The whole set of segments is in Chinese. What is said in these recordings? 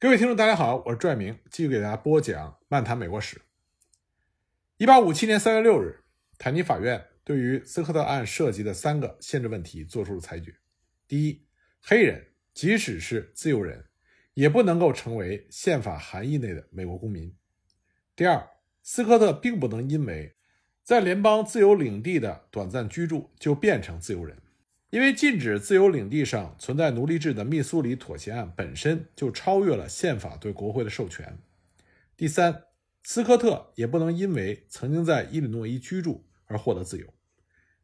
各位听众，大家好，我是拽明，继续给大家播讲《漫谈美国史》。一八五七年三月六日，坦尼法院对于斯科特案涉及的三个限制问题作出了裁决：第一，黑人即使是自由人，也不能够成为宪法含义内的美国公民；第二，斯科特并不能因为在联邦自由领地的短暂居住就变成自由人。因为禁止自由领地上存在奴隶制的密苏里妥协案本身就超越了宪法对国会的授权。第三，斯科特也不能因为曾经在伊利诺伊居住而获得自由，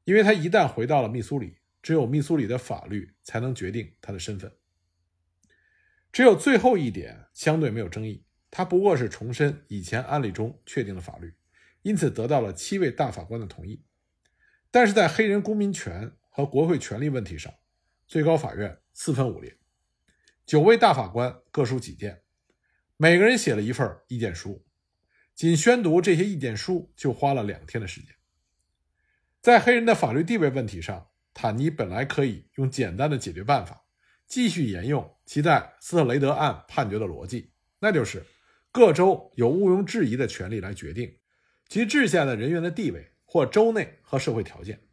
因为他一旦回到了密苏里，只有密苏里的法律才能决定他的身份。只有最后一点相对没有争议，他不过是重申以前案例中确定的法律，因此得到了七位大法官的同意。但是在黑人公民权。和国会权力问题上，最高法院四分五裂，九位大法官各抒己见，每个人写了一份意见书，仅宣读这些意见书就花了两天的时间。在黑人的法律地位问题上，坦尼本来可以用简单的解决办法，继续沿用其在斯特雷德案判决的逻辑，那就是各州有毋庸置疑的权利来决定其治下的人员的地位或州内和社会条件。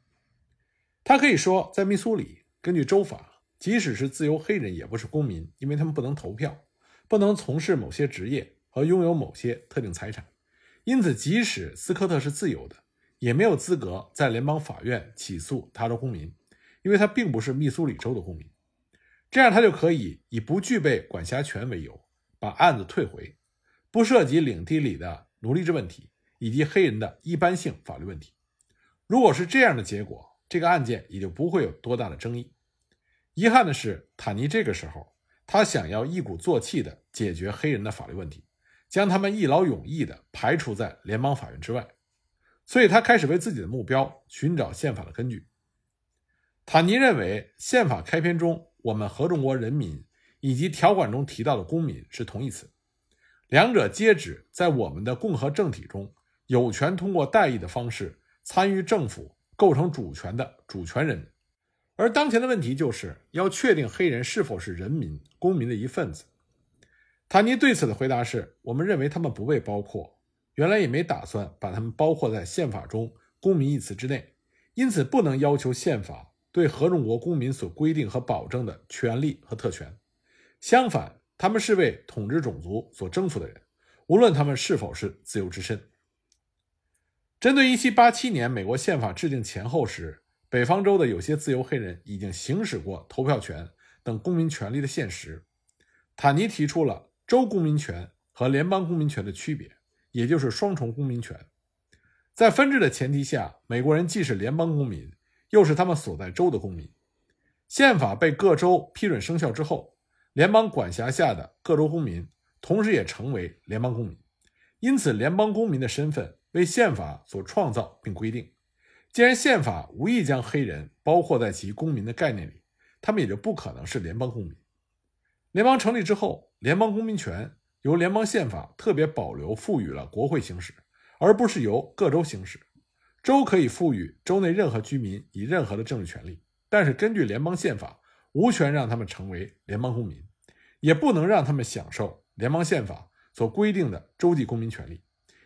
他可以说，在密苏里，根据州法，即使是自由黑人也不是公民，因为他们不能投票，不能从事某些职业和拥有某些特定财产。因此，即使斯科特是自由的，也没有资格在联邦法院起诉他州公民，因为他并不是密苏里州的公民。这样，他就可以以不具备管辖权为由，把案子退回，不涉及领地里的奴隶制问题以及黑人的一般性法律问题。如果是这样的结果，这个案件也就不会有多大的争议。遗憾的是，坦尼这个时候他想要一鼓作气地解决黑人的法律问题，将他们一劳永逸地排除在联邦法院之外，所以他开始为自己的目标寻找宪法的根据。坦尼认为，宪法开篇中“我们合众国人民”以及条款中提到的“公民”是同义词，两者皆指在我们的共和政体中有权通过代议的方式参与政府。构成主权的主权人，而当前的问题就是要确定黑人是否是人民公民的一份子。坦尼对此的回答是：我们认为他们不被包括，原来也没打算把他们包括在宪法中“公民”一词之内，因此不能要求宪法对合众国公民所规定和保证的权利和特权。相反，他们是为统治种族所征服的人，无论他们是否是自由之身。针对1787年美国宪法制定前后时，北方州的有些自由黑人已经行使过投票权等公民权利的现实，坦尼提出了州公民权和联邦公民权的区别，也就是双重公民权。在分治的前提下，美国人既是联邦公民，又是他们所在州的公民。宪法被各州批准生效之后，联邦管辖下的各州公民同时也成为联邦公民，因此联邦公民的身份。为宪法所创造并规定，既然宪法无意将黑人包括在其公民的概念里，他们也就不可能是联邦公民。联邦成立之后，联邦公民权由联邦宪法特别保留赋予了国会行使，而不是由各州行使。州可以赋予州内任何居民以任何的政治权利，但是根据联邦宪法，无权让他们成为联邦公民，也不能让他们享受联邦宪法所规定的州际公民权利。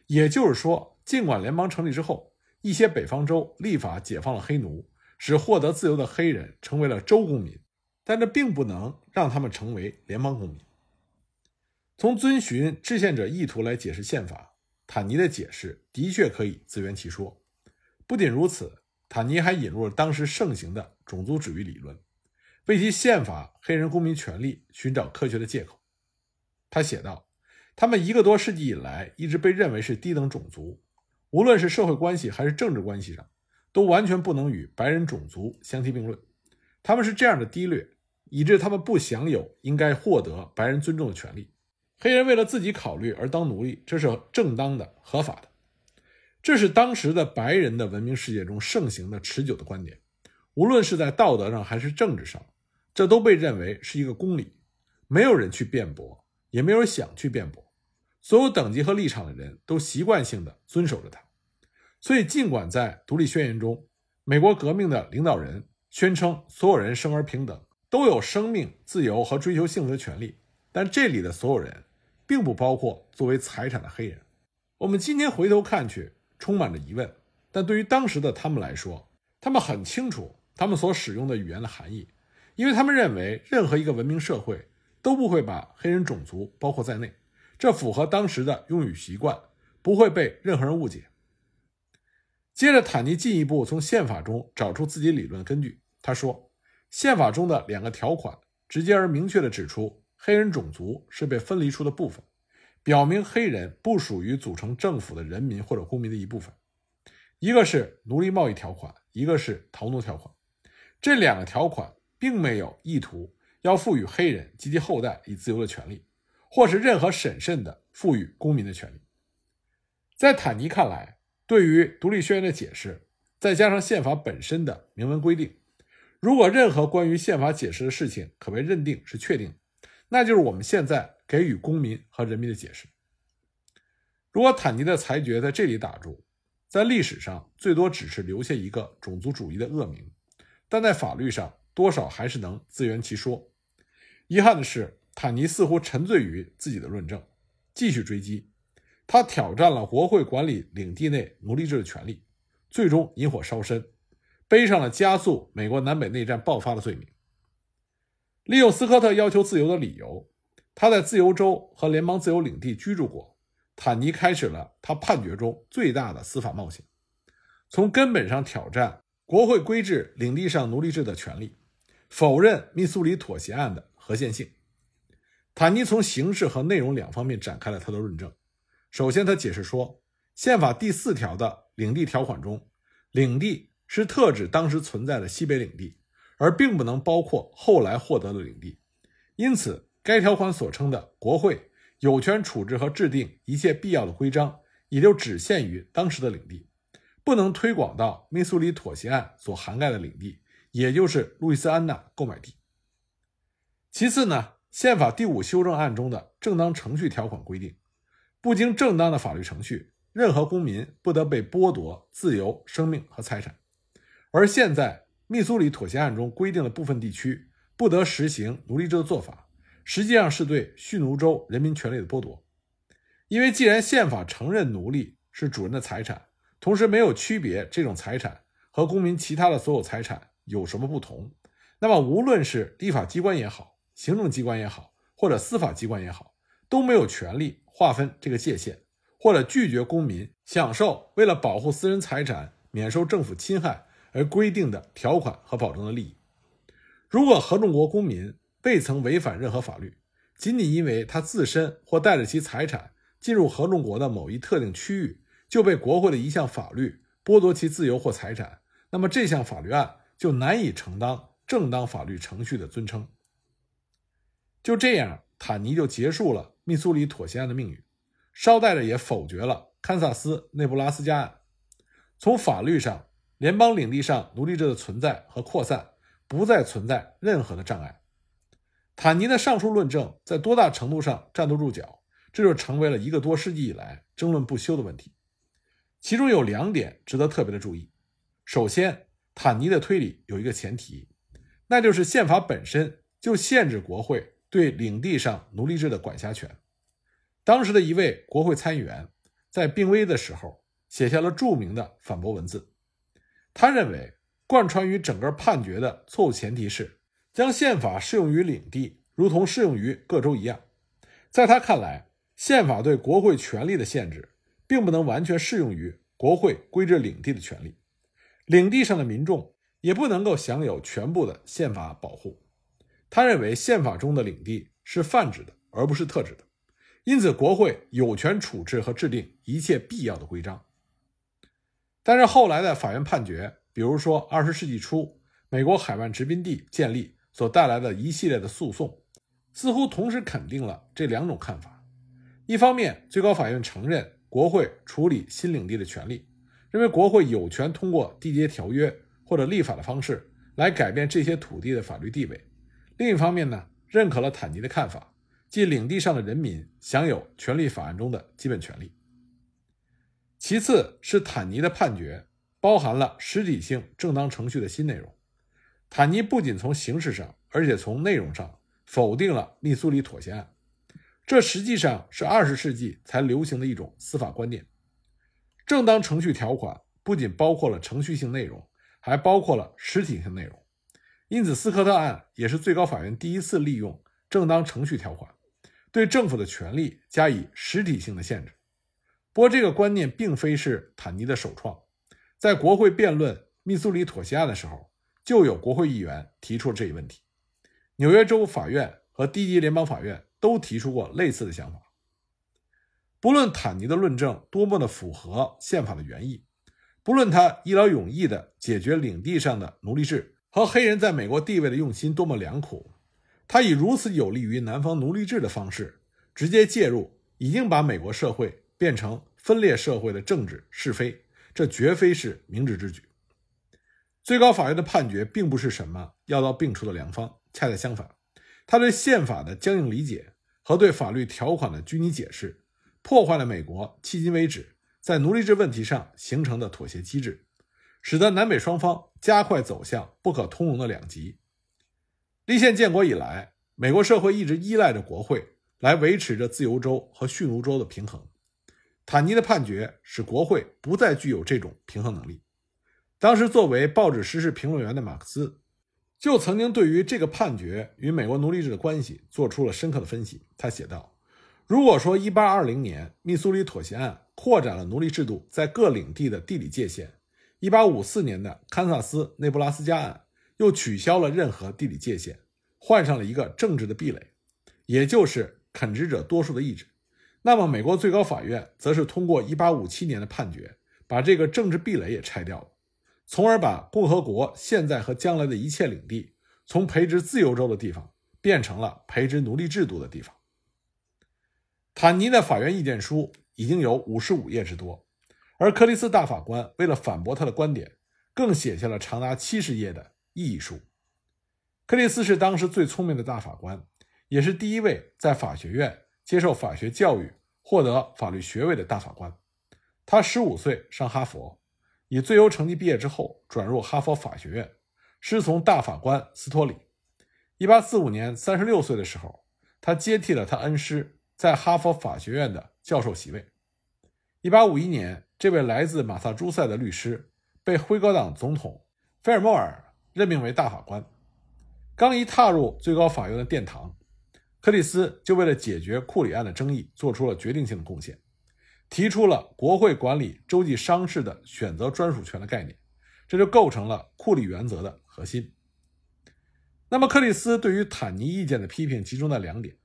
也就是说。尽管联邦成立之后，一些北方州立法解放了黑奴，使获得自由的黑人成为了州公民，但这并不能让他们成为联邦公民。从遵循制宪者意图来解释宪法，坦尼的解释的确可以自圆其说。不仅如此，坦尼还引入了当时盛行的种族主义理论，为其宪法黑人公民权利寻找科学的借口。他写道：“他们一个多世纪以来一直被认为是低等种族。”无论是社会关系还是政治关系上，都完全不能与白人种族相提并论。他们是这样的低劣，以致他们不享有应该获得白人尊重的权利。黑人为了自己考虑而当奴隶，这是正当的、合法的。这是当时的白人的文明世界中盛行的、持久的观点。无论是在道德上还是政治上，这都被认为是一个公理，没有人去辩驳，也没有人想去辩驳。所有等级和立场的人都习惯性的遵守着它。所以，尽管在独立宣言中，美国革命的领导人宣称所有人生而平等，都有生命、自由和追求幸福的权利，但这里的所有人，并不包括作为财产的黑人。我们今天回头看去，充满着疑问。但对于当时的他们来说，他们很清楚他们所使用的语言的含义，因为他们认为任何一个文明社会都不会把黑人种族包括在内，这符合当时的用语习惯，不会被任何人误解。接着，坦尼进一步从宪法中找出自己理论根据。他说，宪法中的两个条款直接而明确地指出，黑人种族是被分离出的部分，表明黑人不属于组成政府的人民或者公民的一部分。一个是奴隶贸易条款，一个是逃奴条款。这两个条款并没有意图要赋予黑人及其后代以自由的权利，或是任何审慎的赋予公民的权利。在坦尼看来，对于独立宣言的解释，再加上宪法本身的明文规定，如果任何关于宪法解释的事情可被认定是确定，那就是我们现在给予公民和人民的解释。如果坦尼的裁决在这里打住，在历史上最多只是留下一个种族主义的恶名，但在法律上多少还是能自圆其说。遗憾的是，坦尼似乎沉醉于自己的论证，继续追击。他挑战了国会管理领地内奴隶制的权利，最终引火烧身，背上了加速美国南北内战爆发的罪名。利用斯科特要求自由的理由，他在自由州和联邦自由领地居住过。坦尼开始了他判决中最大的司法冒险，从根本上挑战国会规制领地上奴隶制的权利，否认密苏里妥协案的合宪性。坦尼从形式和内容两方面展开了他的论证。首先，他解释说，宪法第四条的领地条款中，领地是特指当时存在的西北领地，而并不能包括后来获得的领地。因此，该条款所称的国会。有权处置和制定一切必要的规章，也就只限于当时的领地，不能推广到密苏里妥协案所涵盖的领地，也就是路易斯安那购买地。其次呢，宪法第五修正案中的正当程序条款规定，不经正当的法律程序，任何公民不得被剥夺自由、生命和财产。而现在密苏里妥协案中规定的部分地区不得实行奴隶制的做法。实际上是对蓄奴州人民权利的剥夺，因为既然宪法承认奴隶是主人的财产，同时没有区别这种财产和公民其他的所有财产有什么不同，那么无论是立法机关也好，行政机关也好，或者司法机关也好，都没有权利划分这个界限，或者拒绝公民享受为了保护私人财产免受政府侵害而规定的条款和保证的利益。如果合众国公民，未曾违反任何法律，仅仅因为他自身或带着其财产进入合众国的某一特定区域，就被国会的一项法律剥夺其自由或财产，那么这项法律案就难以承担正当法律程序的尊称。就这样，坦尼就结束了密苏里妥协案的命运，捎带着也否决了堪萨斯内布拉斯加案。从法律上，联邦领地上奴隶制的存在和扩散不再存在任何的障碍。坦尼的上述论证在多大程度上站得住脚，这就成为了一个多世纪以来争论不休的问题。其中有两点值得特别的注意。首先，坦尼的推理有一个前提，那就是宪法本身就限制国会对领地上奴隶制的管辖权。当时的一位国会参议员在病危的时候写下了著名的反驳文字。他认为，贯穿于整个判决的错误前提是。将宪法适用于领地，如同适用于各州一样。在他看来，宪法对国会权力的限制，并不能完全适用于国会规制领地的权利。领地上的民众也不能够享有全部的宪法保护。他认为，宪法中的领地是泛指的，而不是特指的。因此，国会有权处置和制定一切必要的规章。但是后来的法院判决，比如说二十世纪初美国海湾殖民地建立。所带来的一系列的诉讼，似乎同时肯定了这两种看法。一方面，最高法院承认国会处理新领地的权利，认为国会有权通过缔结条约或者立法的方式来改变这些土地的法律地位；另一方面呢，认可了坦尼的看法，即领地上的人民享有权利法案中的基本权利。其次是坦尼的判决包含了实体性正当程序的新内容。坦尼不仅从形式上，而且从内容上否定了密苏里妥协案，这实际上是二十世纪才流行的一种司法观念。正当程序条款不仅包括了程序性内容，还包括了实体性内容。因此，斯科特案也是最高法院第一次利用正当程序条款，对政府的权力加以实体性的限制。不过，这个观念并非是坦尼的首创，在国会辩论密苏里妥协案的时候，就有国会议员提出了这一问题。纽约州法院和低级联邦法院都提出过类似的想法。不论坦尼的论证多么的符合宪法的原意，不论他一劳永逸地解决领地上的奴隶制和黑人在美国地位的用心多么良苦，他以如此有利于南方奴隶制的方式直接介入，已经把美国社会变成分裂社会的政治是非，这绝非是明智之举。最高法院的判决并不是什么药到病除的良方，恰恰相反，他对宪法的僵硬理解和对法律条款的拘泥解释。破坏了美国迄今为止在奴隶制问题上形成的妥协机制，使得南北双方加快走向不可通融的两极。立宪建国以来，美国社会一直依赖着国会来维持着自由州和蓄奴州的平衡。坦尼的判决使国会不再具有这种平衡能力。当时，作为报纸时事评论员的马克思，就曾经对于这个判决与美国奴隶制的关系做出了深刻的分析。他写道。如果说1820年密苏里妥协案扩展了奴隶制度在各领地的地理界限，1854年的堪萨斯内布拉斯加案又取消了任何地理界限，换上了一个政治的壁垒，也就是垦殖者多数的意志，那么美国最高法院则是通过1857年的判决，把这个政治壁垒也拆掉了，从而把共和国现在和将来的一切领地从培植自由州的地方变成了培植奴隶制度的地方。坦尼的法院意见书已经有五十五页之多，而克里斯大法官为了反驳他的观点，更写下了长达七十页的异议书。克里斯是当时最聪明的大法官，也是第一位在法学院接受法学教育、获得法律学位的大法官。他十五岁上哈佛，以最优成绩毕业之后，转入哈佛法学院，师从大法官斯托里。一八四五年，三十六岁的时候，他接替了他恩师。在哈佛法学院的教授席位。一八五一年，这位来自马萨诸塞的律师被辉格党总统菲尔莫尔任命为大法官。刚一踏入最高法院的殿堂，克里斯就为了解决库里案的争议做出了决定性的贡献，提出了国会管理州际商事的选择专属权的概念，这就构成了库里原则的核心。那么，克里斯对于坦尼意见的批评集中在两点：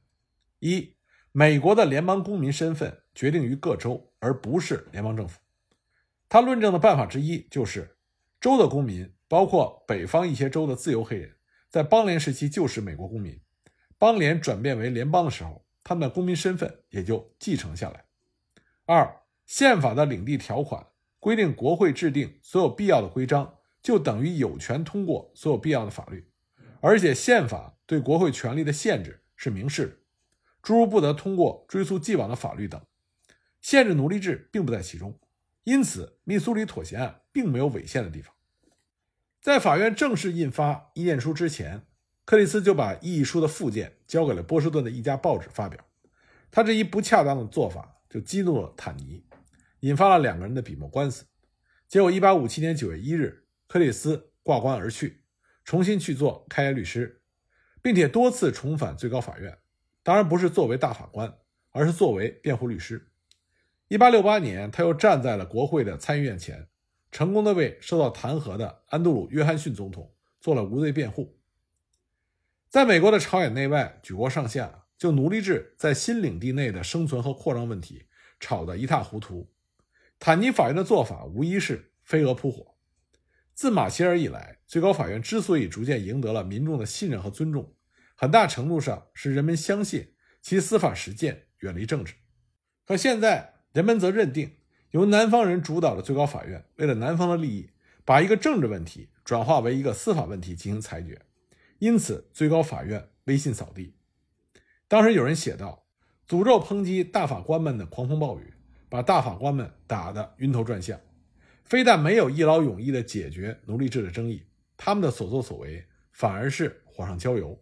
一。美国的联邦公民身份决定于各州，而不是联邦政府。他论证的办法之一就是，州的公民，包括北方一些州的自由黑人，在邦联时期就是美国公民。邦联转变为联邦的时候，他们的公民身份也就继承下来。二，宪法的领地条款规定，国会制定所有必要的规章，就等于有权通过所有必要的法律，而且宪法对国会权力的限制是明示的。诸如不得通过追溯既往的法律等，限制奴隶制并不在其中，因此密苏里妥协案并没有违宪的地方。在法院正式印发意见书之前，克里斯就把异议书的附件交给了波士顿的一家报纸发表。他这一不恰当的做法就激怒了坦尼，引发了两个人的笔墨官司。结果，1857年9月1日，克里斯挂冠而去，重新去做开业律师，并且多次重返最高法院。当然不是作为大法官，而是作为辩护律师。一八六八年，他又站在了国会的参议院前，成功的为受到弹劾的安杜鲁·约翰逊总统做了无罪辩护。在美国的朝野内外、举国上下，就奴隶制在新领地内的生存和扩张问题吵得一塌糊涂。坦尼法院的做法无疑是飞蛾扑火。自马歇尔以来，最高法院之所以逐渐赢得了民众的信任和尊重。很大程度上是人们相信其司法实践远离政治，可现在人们则认定由南方人主导的最高法院为了南方的利益，把一个政治问题转化为一个司法问题进行裁决，因此最高法院威信扫地。当时有人写道：“诅咒抨击大法官们的狂风暴雨，把大法官们打得晕头转向，非但没有一劳永逸地解决奴隶制的争议，他们的所作所为反而是火上浇油。”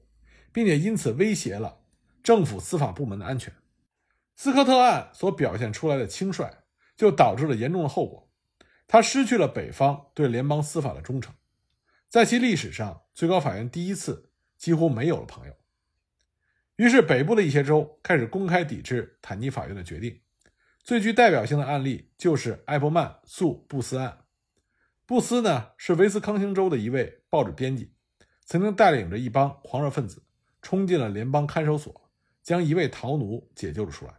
并且因此威胁了政府司法部门的安全。斯科特案所表现出来的轻率，就导致了严重的后果。他失去了北方对联邦司法的忠诚，在其历史上，最高法院第一次几乎没有了朋友。于是，北部的一些州开始公开抵制坦尼法院的决定。最具代表性的案例就是艾伯曼诉布斯案。布斯呢是威斯康星州的一位报纸编辑，曾经带领着一帮狂热分子冲进了联邦看守所，将一位逃奴解救了出来。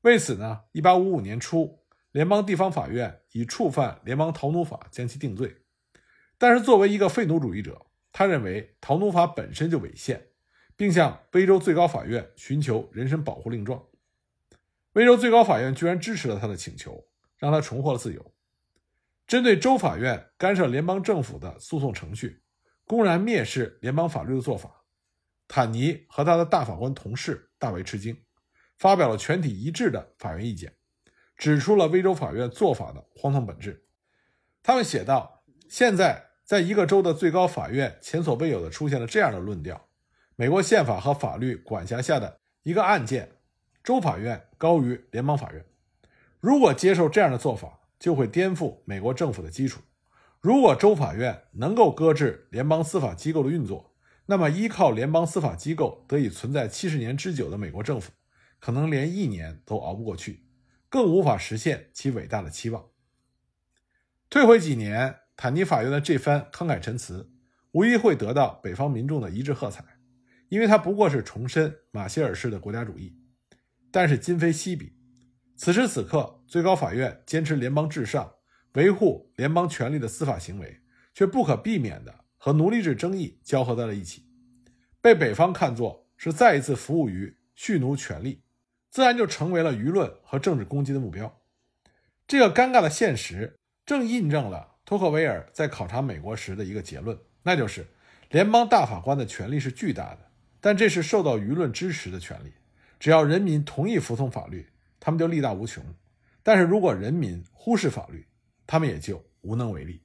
为此呢，1855年初，联邦地方法院以触犯联邦逃奴法将其定罪。但是，作为一个废奴主义者，他认为逃奴法本身就违宪，并向威州最高法院寻求人身保护令状。威州最高法院居然支持了他的请求，让他重获了自由。针对州法院干涉联邦政府的诉讼程序，公然蔑视联邦法律的做法，坦尼和他的大法官同事大为吃惊，发表了全体一致的法院意见，指出了威州法院做法的荒唐本质。他们写道：“现在，在一个州的最高法院前所未有的出现了这样的论调：美国宪法和法律管辖下的一个案件。”州法院高于联邦法院，如果接受这样的做法，就会颠覆美国政府的基础。如果州法院能够搁置联邦司法机构的运作，那么依靠联邦司法机构得以存在七十年之久的美国政府，可能连一年都熬不过去，更无法实现其伟大的期望。退回几年，坦尼法院的这番慷慨陈词，无疑会得到北方民众的一致喝彩，因为他不过是重申马歇尔式的国家主义。但是今非昔比，此时此刻，最高法院坚持联邦至上、维护联邦权力的司法行为，却不可避免地和奴隶制争议交合在了一起，被北方看作是再一次服务于蓄奴权力，自然就成为了舆论和政治攻击的目标。这个尴尬的现实，正印证了托克维尔在考察美国时的一个结论，那就是联邦大法官的权力是巨大的，但这是受到舆论支持的权利。只要人民同意服从法律，他们就力大无穷；但是如果人民忽视法律，他们也就无能为力。